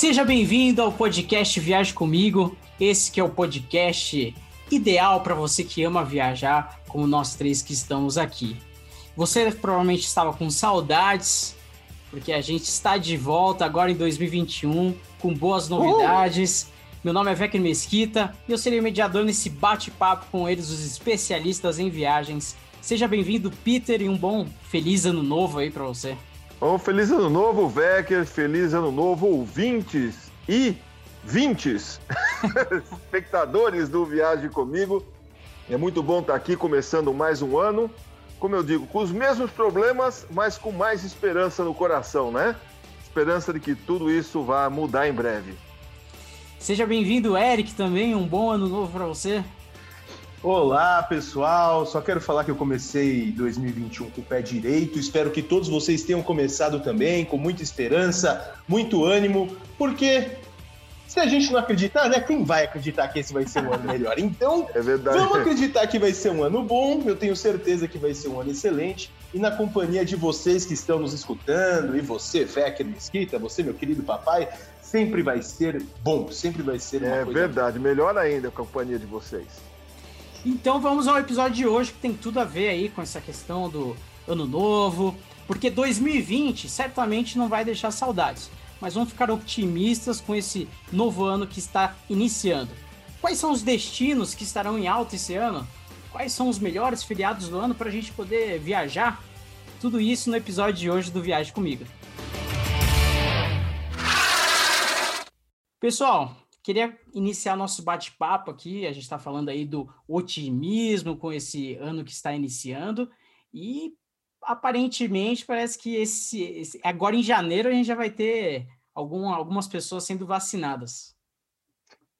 Seja bem-vindo ao podcast Viaje Comigo. Esse que é o podcast ideal para você que ama viajar, como nós três que estamos aqui. Você provavelmente estava com saudades, porque a gente está de volta agora em 2021 com boas novidades. Uhum. Meu nome é Vecchio Mesquita e eu serei o mediador nesse bate-papo com eles, os especialistas em viagens. Seja bem-vindo, Peter, e um bom feliz ano novo aí para você. Um feliz ano novo, Vecker, feliz ano novo, ouvintes e vintes, espectadores do Viagem Comigo. É muito bom estar aqui começando mais um ano, como eu digo, com os mesmos problemas, mas com mais esperança no coração, né? Esperança de que tudo isso vá mudar em breve. Seja bem-vindo, Eric, também. Um bom ano novo para você. Olá, pessoal. Só quero falar que eu comecei 2021 com o pé direito. Espero que todos vocês tenham começado também com muita esperança, muito ânimo, porque se a gente não acreditar, né? Quem vai acreditar que esse vai ser um ano melhor? Então, é vamos acreditar que vai ser um ano bom. Eu tenho certeza que vai ser um ano excelente. E na companhia de vocês que estão nos escutando, e você, Vecker Mesquita, você, meu querido papai, sempre vai ser bom, sempre vai ser uma É verdade, melhor ainda a companhia de vocês. Então vamos ao episódio de hoje que tem tudo a ver aí com essa questão do ano novo, porque 2020 certamente não vai deixar saudades, mas vamos ficar otimistas com esse novo ano que está iniciando. Quais são os destinos que estarão em alta esse ano? Quais são os melhores feriados do ano para a gente poder viajar? Tudo isso no episódio de hoje do Viagem Comigo. Pessoal, Queria iniciar nosso bate-papo aqui. A gente está falando aí do otimismo com esse ano que está iniciando e aparentemente parece que esse, esse, agora em janeiro a gente já vai ter algum, algumas pessoas sendo vacinadas.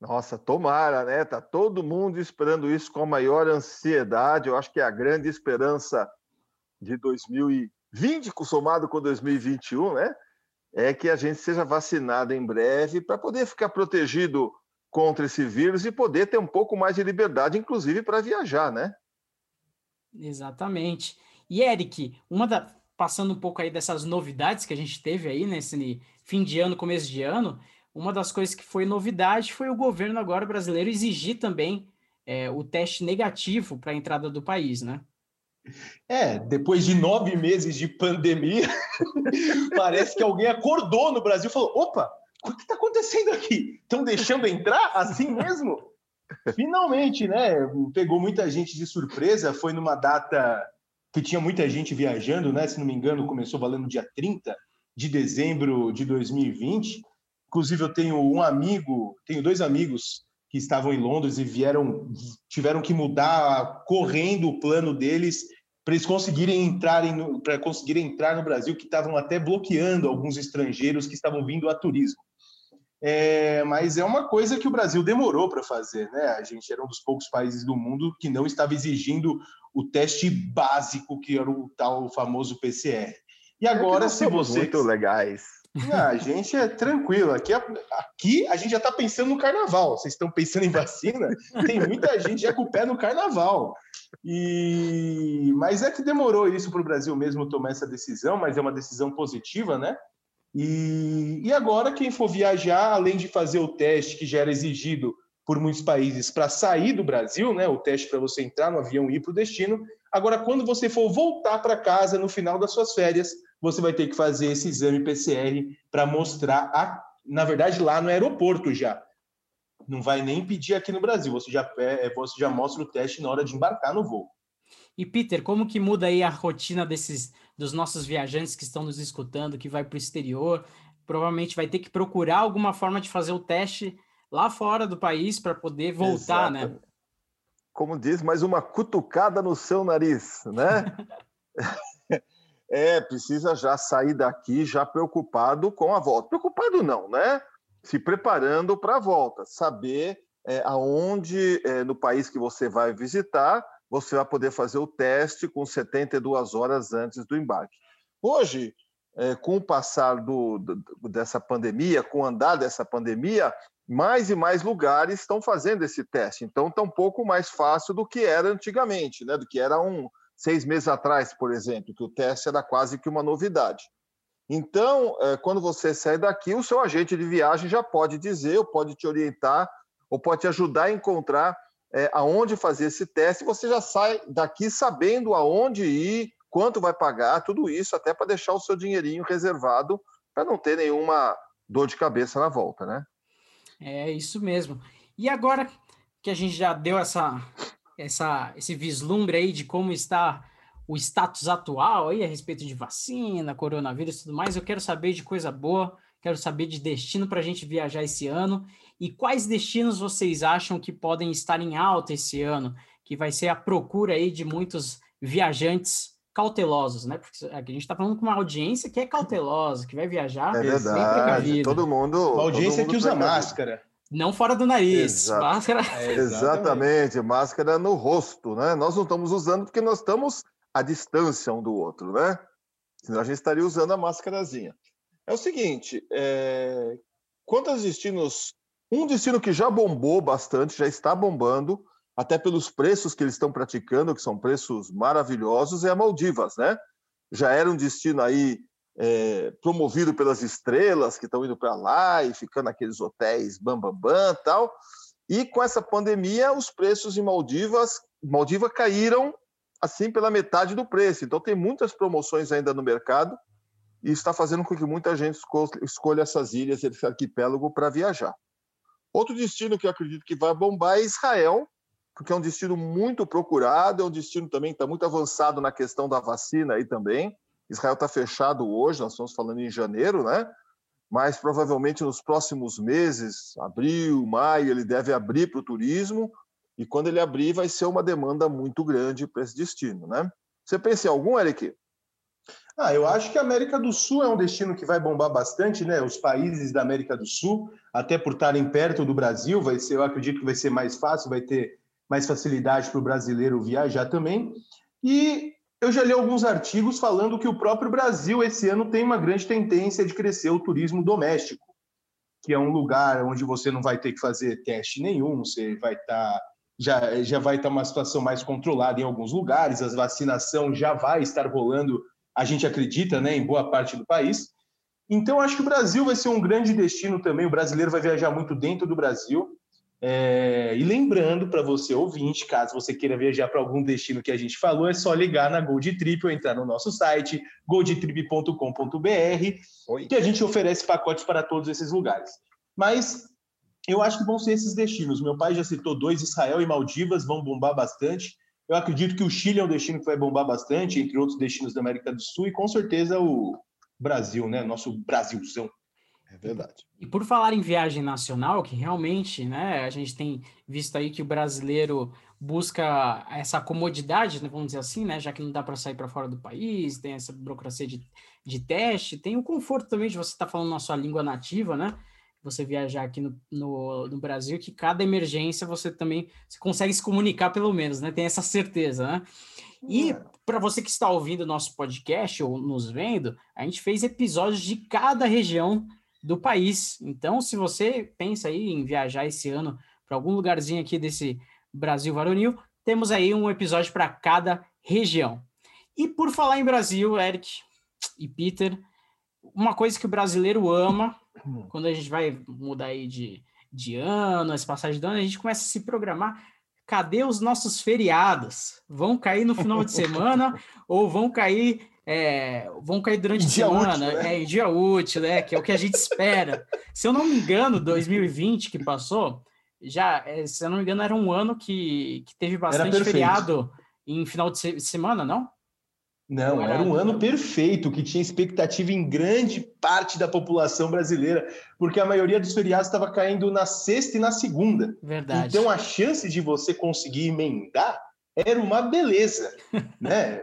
Nossa, tomara, né? Tá todo mundo esperando isso com a maior ansiedade. Eu acho que é a grande esperança de 2020 somado com 2021, né? É que a gente seja vacinado em breve para poder ficar protegido contra esse vírus e poder ter um pouco mais de liberdade, inclusive para viajar, né? Exatamente. E Eric, uma da passando um pouco aí dessas novidades que a gente teve aí nesse fim de ano, começo de ano, uma das coisas que foi novidade foi o governo agora brasileiro exigir também é, o teste negativo para a entrada do país, né? É, depois de nove meses de pandemia, parece que alguém acordou no Brasil e falou: opa, o que está acontecendo aqui? Estão deixando entrar assim mesmo? Finalmente, né? Pegou muita gente de surpresa. Foi numa data que tinha muita gente viajando, né? Se não me engano, começou valendo dia 30 de dezembro de 2020. Inclusive, eu tenho um amigo, tenho dois amigos que estavam em Londres e vieram, tiveram que mudar correndo o plano deles para eles conseguirem entrarem para conseguirem entrar no Brasil, que estavam até bloqueando alguns estrangeiros que estavam vindo a turismo. É, mas é uma coisa que o Brasil demorou para fazer, né? A gente era um dos poucos países do mundo que não estava exigindo o teste básico, que era o tal famoso PCR. E agora, se você. Muito legais. A gente é tranquilo. Aqui, aqui a gente já está pensando no carnaval. Vocês estão pensando em vacina? Tem muita gente já com o pé no carnaval. E mas é que demorou isso para o Brasil mesmo tomar essa decisão, mas é uma decisão positiva, né? E, e agora quem for viajar, além de fazer o teste que já era exigido por muitos países para sair do Brasil, né? O teste para você entrar no avião e ir para o destino. Agora, quando você for voltar para casa no final das suas férias, você vai ter que fazer esse exame PCR para mostrar, a, na verdade, lá no aeroporto já. Não vai nem pedir aqui no Brasil, você já, é, você já mostra o teste na hora de embarcar no voo. E Peter, como que muda aí a rotina desses dos nossos viajantes que estão nos escutando, que vai para o exterior? Provavelmente vai ter que procurar alguma forma de fazer o teste lá fora do país para poder voltar, né? Exato. né? Como diz, mais uma cutucada no seu nariz, né? É, precisa já sair daqui já preocupado com a volta. Preocupado não, né? Se preparando para a volta, saber é, aonde é, no país que você vai visitar você vai poder fazer o teste com 72 horas antes do embarque. Hoje, é, com o passar do, do, dessa pandemia, com o andar dessa pandemia, mais e mais lugares estão fazendo esse teste. Então, está um pouco mais fácil do que era antigamente, né? do que era um, seis meses atrás, por exemplo, que o teste era quase que uma novidade. Então, é, quando você sai daqui, o seu agente de viagem já pode dizer, ou pode te orientar, ou pode te ajudar a encontrar é, aonde fazer esse teste. Você já sai daqui sabendo aonde ir, quanto vai pagar, tudo isso, até para deixar o seu dinheirinho reservado para não ter nenhuma dor de cabeça na volta, né? É isso mesmo. E agora que a gente já deu essa, essa, esse vislumbre aí de como está o status atual aí a respeito de vacina, coronavírus e tudo mais, eu quero saber de coisa boa, quero saber de destino para a gente viajar esse ano e quais destinos vocês acham que podem estar em alta esse ano, que vai ser a procura aí de muitos viajantes cautelosos, né? Porque a gente está falando com uma audiência que é cautelosa, que vai viajar é verdade, todo mundo. Uma audiência mundo que usa máscara. Não fora do nariz, Exato. máscara. É, exatamente. máscara no rosto, né? Nós não estamos usando porque nós estamos a distância um do outro, né? Senão a gente estaria usando a máscarazinha. É o seguinte, é... quantos destinos... Um destino que já bombou bastante, já está bombando, até pelos preços que eles estão praticando, que são preços maravilhosos, é a Maldivas, né? Já era um destino aí é, promovido pelas estrelas que estão indo para lá e ficando naqueles hotéis bam, bam, bam tal. E com essa pandemia, os preços em Maldivas, Maldiva caíram assim pela metade do preço. Então tem muitas promoções ainda no mercado e está fazendo com que muita gente escolha essas ilhas, esse arquipélago para viajar. Outro destino que eu acredito que vai bombar é Israel, porque é um destino muito procurado, é um destino também que está muito avançado na questão da vacina aí também. Israel está fechado hoje, nós estamos falando em janeiro, né? Mas provavelmente nos próximos meses, abril, maio, ele deve abrir para o turismo e quando ele abrir, vai ser uma demanda muito grande para esse destino, né? Você pensa em algum, Eric? Ah, eu acho que a América do Sul é um destino que vai bombar bastante, né? Os países da América do Sul, até por estarem perto do Brasil, vai ser, eu acredito que vai ser mais fácil, vai ter mais facilidade para o brasileiro viajar também. E eu já li alguns artigos falando que o próprio Brasil esse ano tem uma grande tendência de crescer o turismo doméstico, que é um lugar onde você não vai ter que fazer teste nenhum, você vai estar tá já, já vai estar uma situação mais controlada em alguns lugares, a vacinação já vai estar rolando, a gente acredita, né, em boa parte do país. Então, acho que o Brasil vai ser um grande destino também. O brasileiro vai viajar muito dentro do Brasil. É... E lembrando para você, ouvinte, caso você queira viajar para algum destino que a gente falou, é só ligar na Gold Trip ou entrar no nosso site, goldtrip.com.br, que a gente oferece pacotes para todos esses lugares. Mas eu acho que vão ser esses destinos. Meu pai já citou dois, Israel e Maldivas vão bombar bastante. Eu acredito que o Chile é um destino que vai bombar bastante, entre outros destinos da América do Sul, e com certeza o Brasil, né? Nosso Brasilzão. É verdade. E por falar em viagem nacional, que realmente, né, a gente tem visto aí que o brasileiro busca essa comodidade, né, vamos dizer assim, né, já que não dá para sair para fora do país, tem essa burocracia de, de teste, tem o conforto também de você estar tá falando na sua língua nativa, né? você viajar aqui no, no, no, Brasil, que cada emergência você também você consegue se comunicar, pelo menos, né? Tem essa certeza, né? E é. para você que está ouvindo o nosso podcast ou nos vendo, a gente fez episódios de cada região do país. Então, se você pensa aí em viajar esse ano para algum lugarzinho aqui desse Brasil varonil, temos aí um episódio para cada região. E por falar em Brasil, Eric e Peter, uma coisa que o brasileiro ama Hum. Quando a gente vai mudar aí de, de ano, as passagens do ano, a gente começa a se programar. Cadê os nossos feriados? Vão cair no final de semana ou vão cair é, vão cair durante a semana, útil, né? é, dia útil, né? Que é o que a gente espera. se eu não me engano, 2020 que passou, já, é, se eu não me engano, era um ano que, que teve bastante feriado em final de semana, não? Não, era um ano perfeito, que tinha expectativa em grande parte da população brasileira, porque a maioria dos feriados estava caindo na sexta e na segunda. Verdade. Então a chance de você conseguir emendar era uma beleza, né?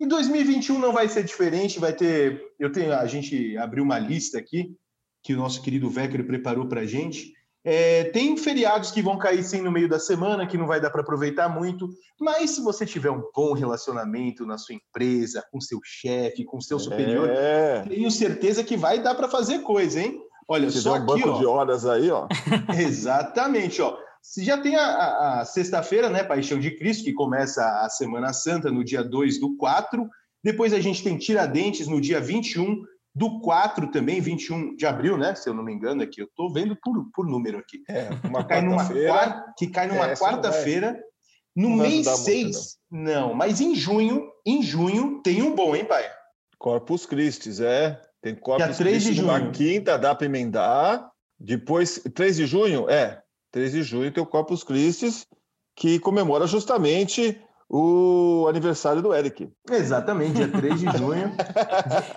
Em 2021 não vai ser diferente, vai ter, eu tenho, a gente abriu uma lista aqui que o nosso querido Vecker preparou para a gente é, tem feriados que vão cair sim no meio da semana, que não vai dar para aproveitar muito, mas se você tiver um bom relacionamento na sua empresa, com seu chefe, com seu superior, é. tenho certeza que vai dar para fazer coisa, hein? Olha se só um aqui, banco ó. de horas aí, ó. Exatamente, ó. Se já tem a, a, sexta-feira, né, Paixão de Cristo, que começa a Semana Santa no dia 2 do 4, depois a gente tem Tiradentes no dia 21, Do 4 também, 21 de abril, né? Se eu não me engano aqui, eu estou vendo por, por número aqui. É, uma cai numa quarta, que cai numa é, quarta-feira. No mês 6, não, mas em junho, em junho tem um bom, hein, pai? Corpus Christi, é. Tem Corpus Christi numa quinta, dá para emendar. Depois, 3 de junho? É, 3 de junho tem o Corpus Christi, que comemora justamente o aniversário do Eric. Exatamente, dia 3 de junho.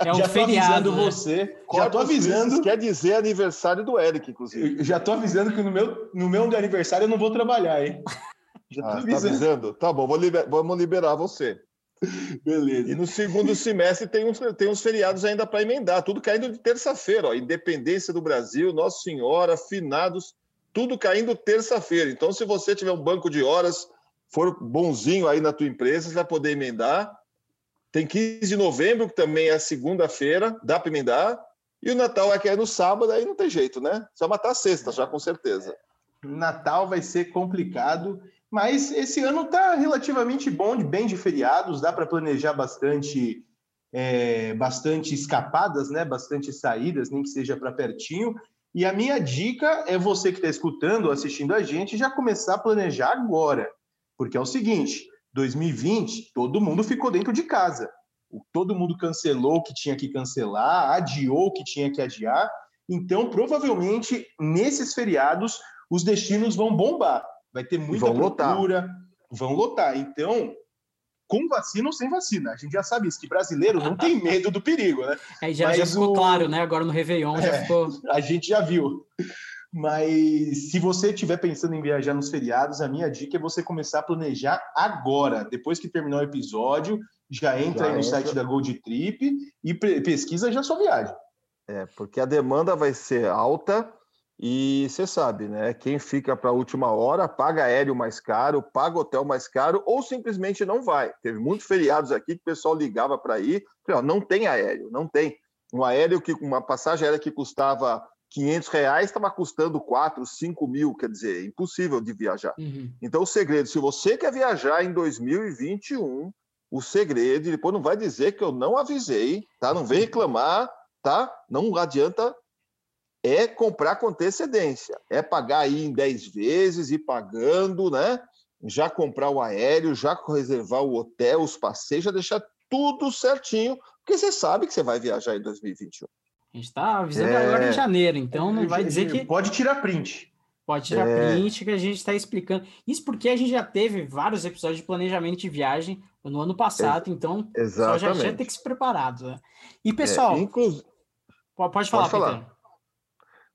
É um já feriado. Né? você. Já tô avisando. Quer dizer aniversário do Eric, inclusive. Eu já tô avisando que no meu, no meu aniversário eu não vou trabalhar, hein? Já tô ah, avisando. Tá avisando? Tá bom, vou liber, vamos liberar você. Beleza. E no segundo semestre tem uns, tem uns feriados ainda para emendar, tudo caindo de terça-feira, Independência do Brasil, Nossa Senhora, finados, tudo caindo terça-feira. Então, se você tiver um banco de horas for bonzinho aí na tua empresa, você vai poder emendar. Tem 15 de novembro, que também é segunda-feira, dá para emendar. E o Natal é que é no sábado, aí não tem jeito, né? Só matar a sexta, já com certeza. Natal vai ser complicado, mas esse ano está relativamente bom, de bem de feriados, dá para planejar bastante, é, bastante escapadas, né? Bastante saídas, nem que seja para pertinho. E a minha dica é você que está escutando, assistindo a gente, já começar a planejar agora. Porque é o seguinte, 2020, todo mundo ficou dentro de casa. Todo mundo cancelou o que tinha que cancelar, adiou o que tinha que adiar. Então, provavelmente, nesses feriados, os destinos vão bombar. Vai ter muita vão procura, lotar. vão lotar. Então, com vacina ou sem vacina. A gente já sabe isso, que brasileiro não tem medo do perigo, né? É, já, já ficou o... claro, né? Agora no Réveillon é, já ficou. A gente já viu. Mas se você estiver pensando em viajar nos feriados, a minha dica é você começar a planejar agora. Depois que terminar o episódio, já entra já aí no entra. site da Gold Trip e pesquisa já sua viagem. É, porque a demanda vai ser alta e você sabe, né? Quem fica para a última hora paga aéreo mais caro, paga hotel mais caro ou simplesmente não vai. Teve muitos feriados aqui que o pessoal ligava para ir, não tem aéreo, não tem. Um aéreo que uma passagem aérea que custava 500 reais estava custando 4, 5 mil, quer dizer, é impossível de viajar. Uhum. Então, o segredo, se você quer viajar em 2021, o segredo, depois não vai dizer que eu não avisei, tá? Não vem reclamar, tá? Não adianta, é comprar com antecedência, é pagar aí em 10 vezes, ir pagando, né? Já comprar o aéreo, já reservar o hotel, os passeios, já deixar tudo certinho, porque você sabe que você vai viajar em 2021. A gente está avisando é... agora em janeiro, então não vai dizer que. Pode tirar print. Pode tirar é... print que a gente está explicando. Isso porque a gente já teve vários episódios de planejamento de viagem no ano passado, Ex então já, já tem que se preparado. Né? E pessoal, é, inclu... pode falar, pode falar.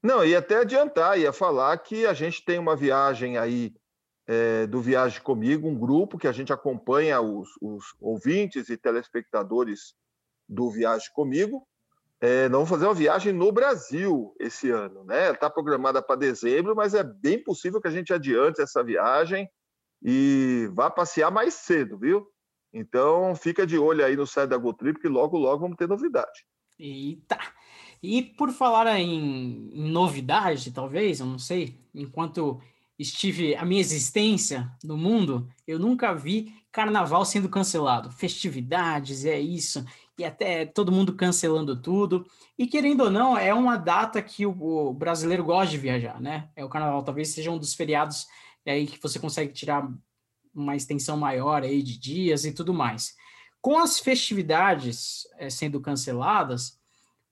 Não, ia até adiantar, ia falar que a gente tem uma viagem aí é, do Viagem Comigo, um grupo que a gente acompanha os, os ouvintes e telespectadores do Viagem Comigo é, não vamos fazer uma viagem no Brasil esse ano, né? Está programada para dezembro, mas é bem possível que a gente adiante essa viagem e vá passear mais cedo, viu? Então fica de olho aí no site da GoTrip, que logo, logo vamos ter novidade. Eita! E por falar em, em novidade, talvez, eu não sei, enquanto estive a minha existência no mundo, eu nunca vi carnaval sendo cancelado. Festividades, é isso e até todo mundo cancelando tudo. E querendo ou não, é uma data que o, o, brasileiro gosta de viajar, né? É o carnaval, talvez seja um dos feriados aí que você consegue tirar uma extensão maior aí de dias e tudo mais. Com as festividades é, sendo canceladas,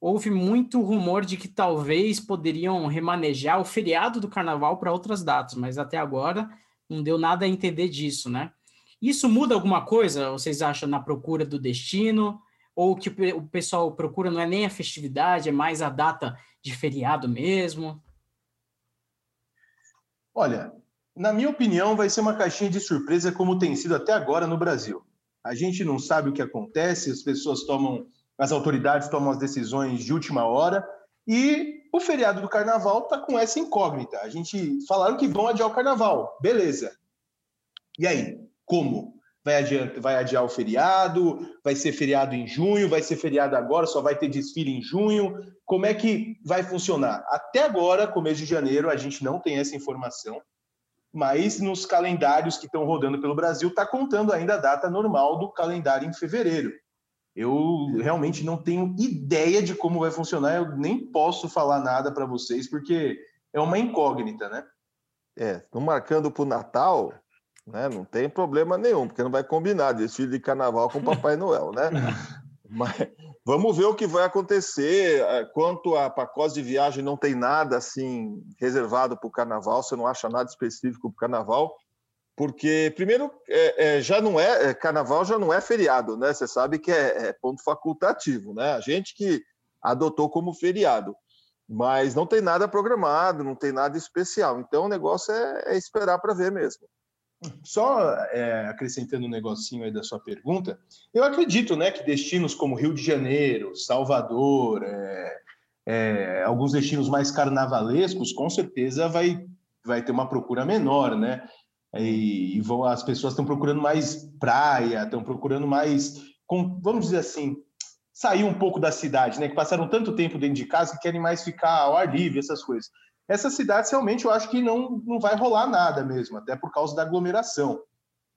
houve muito rumor de que talvez poderiam remanejar o feriado do carnaval para outras datas, mas até agora não deu nada a entender disso, né? Isso muda alguma coisa, vocês acham, na procura do destino? ou que o pessoal procura não é nem a festividade, é mais a data de feriado mesmo? Olha, na minha opinião, vai ser uma caixinha de surpresa como tem sido até agora no Brasil. A gente não sabe o que acontece, as pessoas tomam, as autoridades tomam as decisões de última hora e o feriado do carnaval está com essa incógnita. A gente falaram que vão adiar o carnaval, beleza. E aí, como? vai adiar, vai adiar o feriado, vai ser feriado em junho, vai ser feriado agora, só vai ter desfile em junho. Como é que vai funcionar? Até agora, começo de janeiro, a gente não tem essa informação, mas nos calendários que estão rodando pelo Brasil, está contando ainda a data normal do calendário em fevereiro. Eu realmente não tenho ideia de como vai funcionar, eu nem posso falar nada para vocês, porque é uma incógnita, né? É, estão marcando para o Natal, né? Não tem problema nenhum, porque não vai combinar desfile de carnaval com Papai Noel, né? Mas vamos ver o que vai acontecer. É, quanto a pacotes de viagem, não tem nada assim reservado para o carnaval, você não acha nada específico para o carnaval, porque, primeiro, é, é, já não é, é, carnaval já não é feriado, né? Você sabe que é, é ponto facultativo, né? A gente que adotou como feriado mas não tem nada programado, não tem nada especial. Então o negócio é, é esperar para ver mesmo. Só é, acrescentando um negocinho aí da sua pergunta, eu acredito né, que destinos como Rio de Janeiro, Salvador, alguns destinos mais carnavalescos, com certeza vai, vai ter uma procura menor, né? E, e as pessoas estão procurando mais praia, estão procurando mais, com, vamos dizer assim, sair um pouco da cidade, né? Que passaram tanto tempo dentro de casa que querem mais ficar ao ar livre, essas coisas. Essas cidades realmente eu acho que não, não vai rolar nada mesmo, até por causa da aglomeração.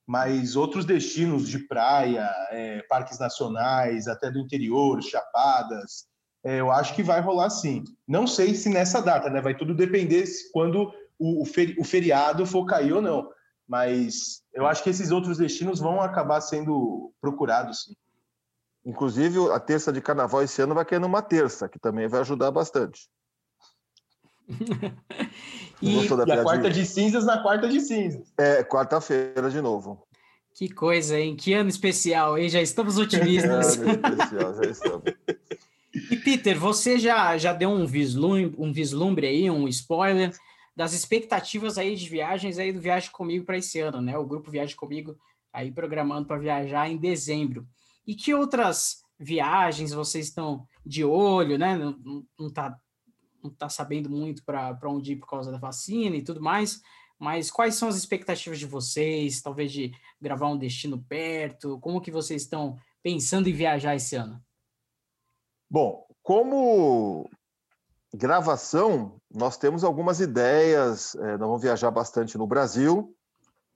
Mas outros destinos de praia, é, parques nacionais, até do interior, chapadas, é, eu acho que vai rolar sim. Não sei se nessa data, né? Vai tudo depender quando o, o feriado for cair ou não. Mas eu acho que esses outros destinos vão acabar sendo procurados sim. Inclusive, a terça de carnaval esse ano vai cair numa terça, que também vai ajudar bastante. e, e a quarta de cinzas na quarta de cinzas. É, quarta-feira de novo. Que coisa, hein? Que ano especial, hein? Já estamos otimistas. ano especial, já estamos. E Peter, você já, já deu um vislumbre, um vislumbre aí, um spoiler das expectativas aí de viagens aí do Viagem Comigo para esse ano, né? O grupo Viagem Comigo aí programando para viajar em dezembro. E que outras viagens vocês estão de olho, né? Não, não, tá, não tá sabendo muito para onde ir por causa da vacina e tudo mais, mas quais são as expectativas de vocês? Talvez de gravar um destino perto? Como que vocês estão pensando em viajar esse ano? Bom, como gravação, nós temos algumas ideias. É, nós vamos viajar bastante no Brasil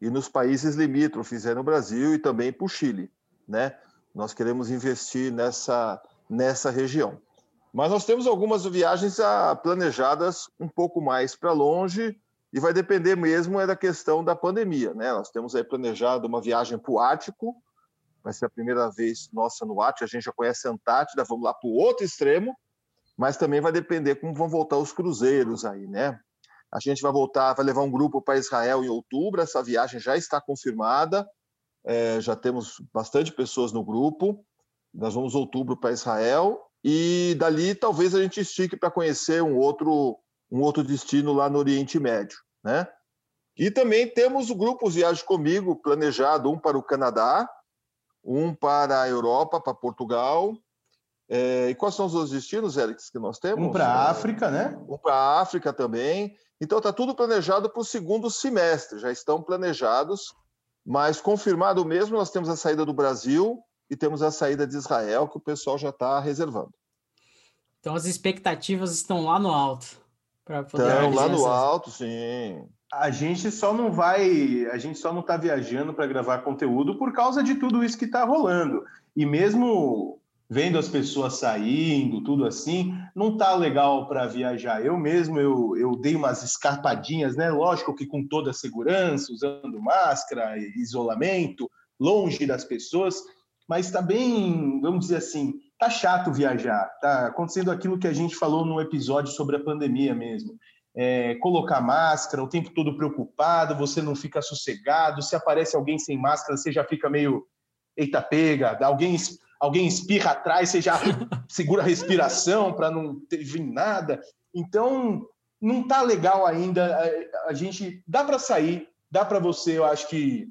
e nos países limítrofes, é no Brasil e também para o Chile, né? Nós queremos investir nessa, nessa região. Mas nós temos algumas viagens ah, planejadas um pouco mais para longe e vai depender mesmo é da questão da pandemia. Né? Nós temos aí planejado uma viagem para o Ártico, vai ser a primeira vez nossa no Ártico, a gente já conhece a Antártida, vamos lá para o outro extremo, mas também vai depender como vão voltar os cruzeiros aí, né? A gente vai voltar, vai levar um grupo para Israel em outubro, essa viagem já está confirmada, é, já temos bastante pessoas no grupo. Nós vamos outubro para Israel e dali talvez a gente estique para conhecer um outro um outro destino lá no Oriente Médio, né? E também temos o grupo Viagem Comigo planejado, um para o Canadá, um para a Europa, para Portugal. É, e quais são os outros destinos, Eric, que nós temos? Um para a África, né? Um para a África também. Então está tudo planejado para o segundo semestre, já estão planejados mas confirmado mesmo, nós temos a saída do Brasil e temos a saída de Israel, que o pessoal já está reservando. Então as expectativas estão lá no alto. Estão lá no essas... alto, sim. A gente só não vai, a gente só não está viajando para gravar conteúdo por causa de tudo isso que está rolando. E mesmo vendo as pessoas saindo, tudo assim, não tá legal para viajar. Eu mesmo eu, eu dei umas escarpadinhas, né? Lógico que com toda a segurança, usando máscara, isolamento, longe das pessoas, mas está bem, vamos dizer assim, tá chato viajar. Tá acontecendo aquilo que a gente falou no episódio sobre a pandemia mesmo. É, colocar máscara, o tempo todo preocupado, você não fica sossegado. Se aparece alguém sem máscara, você já fica meio eita pega, alguém alguém espirra atrás, você já segura a respiração para não ter vir nada. Então, não tá legal ainda. A, a gente dá para sair, dá para você, eu acho que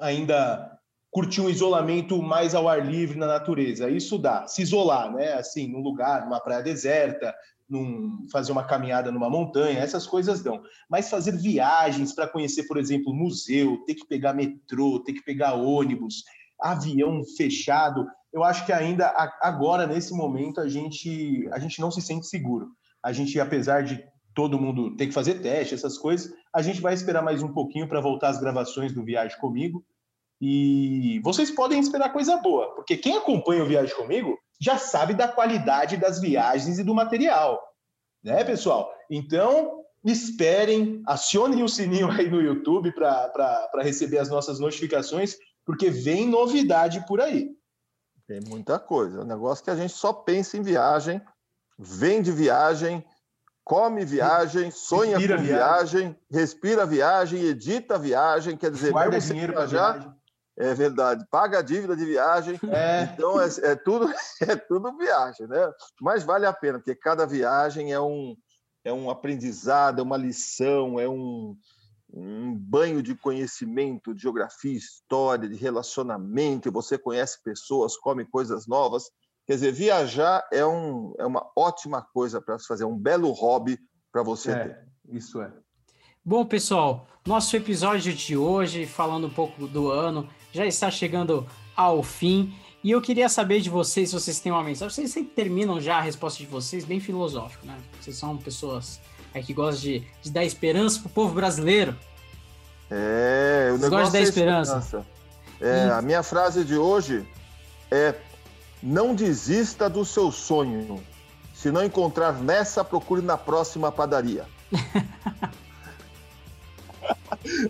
ainda curtir um isolamento mais ao ar livre na natureza. Isso dá, se isolar, né? Assim, num lugar, numa praia deserta, num, fazer uma caminhada numa montanha, essas coisas dão. Mas fazer viagens para conhecer, por exemplo, museu, ter que pegar metrô, ter que pegar ônibus, avião fechado, eu acho que ainda agora, nesse momento, a gente, a gente não se sente seguro. A gente, apesar de todo mundo ter que fazer teste, essas coisas, a gente vai esperar mais um pouquinho para voltar às gravações do Viagem Comigo. E vocês podem esperar coisa boa, porque quem acompanha o Viagem Comigo já sabe da qualidade das viagens e do material, né, pessoal? Então, esperem, acionem o sininho aí no YouTube para receber as nossas notificações, porque vem novidade por aí. Tem muita coisa. É um negócio que a gente só pensa em viagem, vende viagem, come viagem, sonha respira com viagem. viagem, respira viagem, edita viagem, quer dizer, guarda dinheiro para viajar. É verdade, paga a dívida de viagem. É. Então é, é, tudo é tudo viagem, né? Mas vale a pena, porque cada viagem é um é um aprendizado, é uma lição, é um, um banho de conhecimento, de geografia, história, de relacionamento. Você conhece pessoas, come coisas novas. Quer dizer, viajar é, um, é uma ótima coisa para fazer, um belo hobby para você é, ter. Isso é. Bom, pessoal, nosso episódio de hoje, falando um pouco do ano, já está chegando ao fim. E eu queria saber de vocês se vocês têm uma mensagem. Vocês sempre terminam já a resposta de vocês bem filosófico, né? Vocês são pessoas é, que gostam de, de dar esperança pro povo brasileiro. É, o vocês gostam de dar é esperança. esperança. É, e... A minha frase de hoje é: não desista do seu sonho. Se não encontrar nessa, procure na próxima padaria.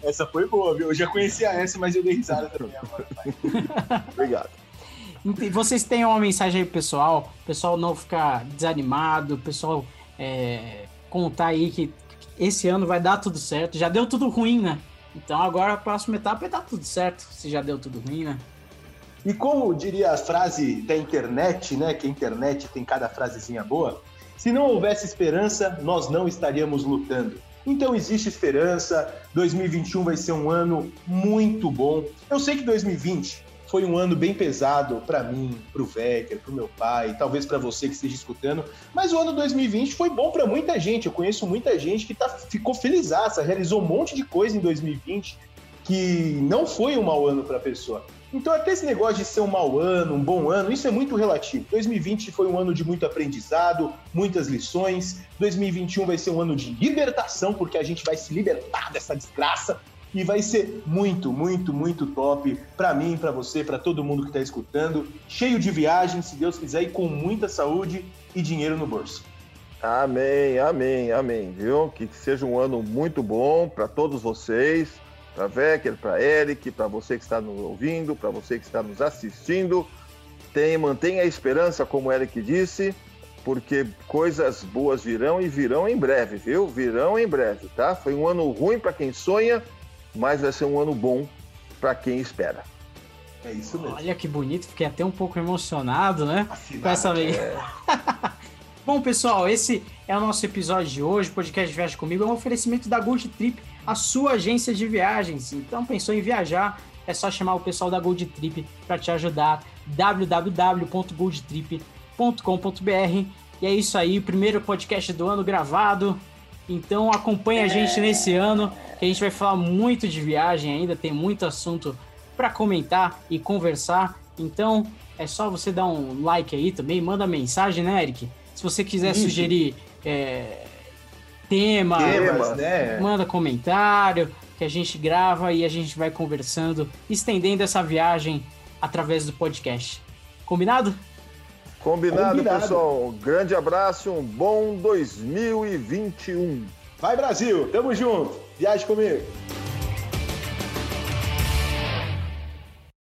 essa foi boa, viu? Eu já conhecia essa, mas eu dei risada também agora. Obrigado. Vocês têm uma mensagem aí pro pessoal, o pessoal não ficar desanimado, o pessoal é, contar aí que esse ano vai dar tudo certo. Já deu tudo ruim, né? Então agora a próxima etapa é dar tudo certo, se já deu tudo ruim, né? E como diria a frase da internet, né? Que a internet tem cada frasezinha boa. Se não houvesse esperança, nós não estaríamos lutando. Então existe esperança. 2021 vai ser um ano muito bom. Eu sei que 2020 foi um ano bem pesado para mim, para o Vecker, para o meu pai, talvez para você que esteja escutando. Mas o ano 2020 foi bom para muita gente. Eu conheço muita gente que tá, ficou feliz, realizou um monte de coisa em 2020 que não foi um mau ano para a pessoa. Então, até esse negócio de ser um mau ano, um bom ano, isso é muito relativo. 2020 foi um ano de muito aprendizado, muitas lições. 2021 vai ser um ano de libertação, porque a gente vai se libertar dessa desgraça. E vai ser muito, muito, muito top para mim, para você, para todo mundo que está escutando. Cheio de viagens, se Deus quiser, e com muita saúde e dinheiro no bolso. Amém, amém, amém, viu? Que seja um ano muito bom para todos vocês para Vecker, para Eric, para você que está nos ouvindo, para você que está nos assistindo. Tem, mantenha a esperança, como o Eric disse, porque coisas boas virão e virão em breve, viu? Virão em breve, tá? Foi um ano ruim para quem sonha, mas vai ser um ano bom para quem espera. É isso mesmo. Olha que bonito, fiquei até um pouco emocionado, né? Com essa é. Bom, pessoal, esse é o nosso episódio de hoje. O podcast Viagem Comigo é um oferecimento da Gold Trip a sua agência de viagens. Então, pensou em viajar? É só chamar o pessoal da Gold Trip para te ajudar. www.goldtrip.com.br. E é isso aí, primeiro podcast do ano gravado. Então acompanha a gente nesse ano, que a gente vai falar muito de viagem ainda, tem muito assunto para comentar e conversar. Então é só você dar um like aí também, manda mensagem, né, Eric? Se você quiser isso. sugerir é, tema, temas, né? Manda comentário que a gente grava e a gente vai conversando, estendendo essa viagem através do podcast. Combinado? Combinado, Combinado. pessoal. Um grande abraço, um bom 2021. Vai, Brasil! Tamo junto! Viaje comigo!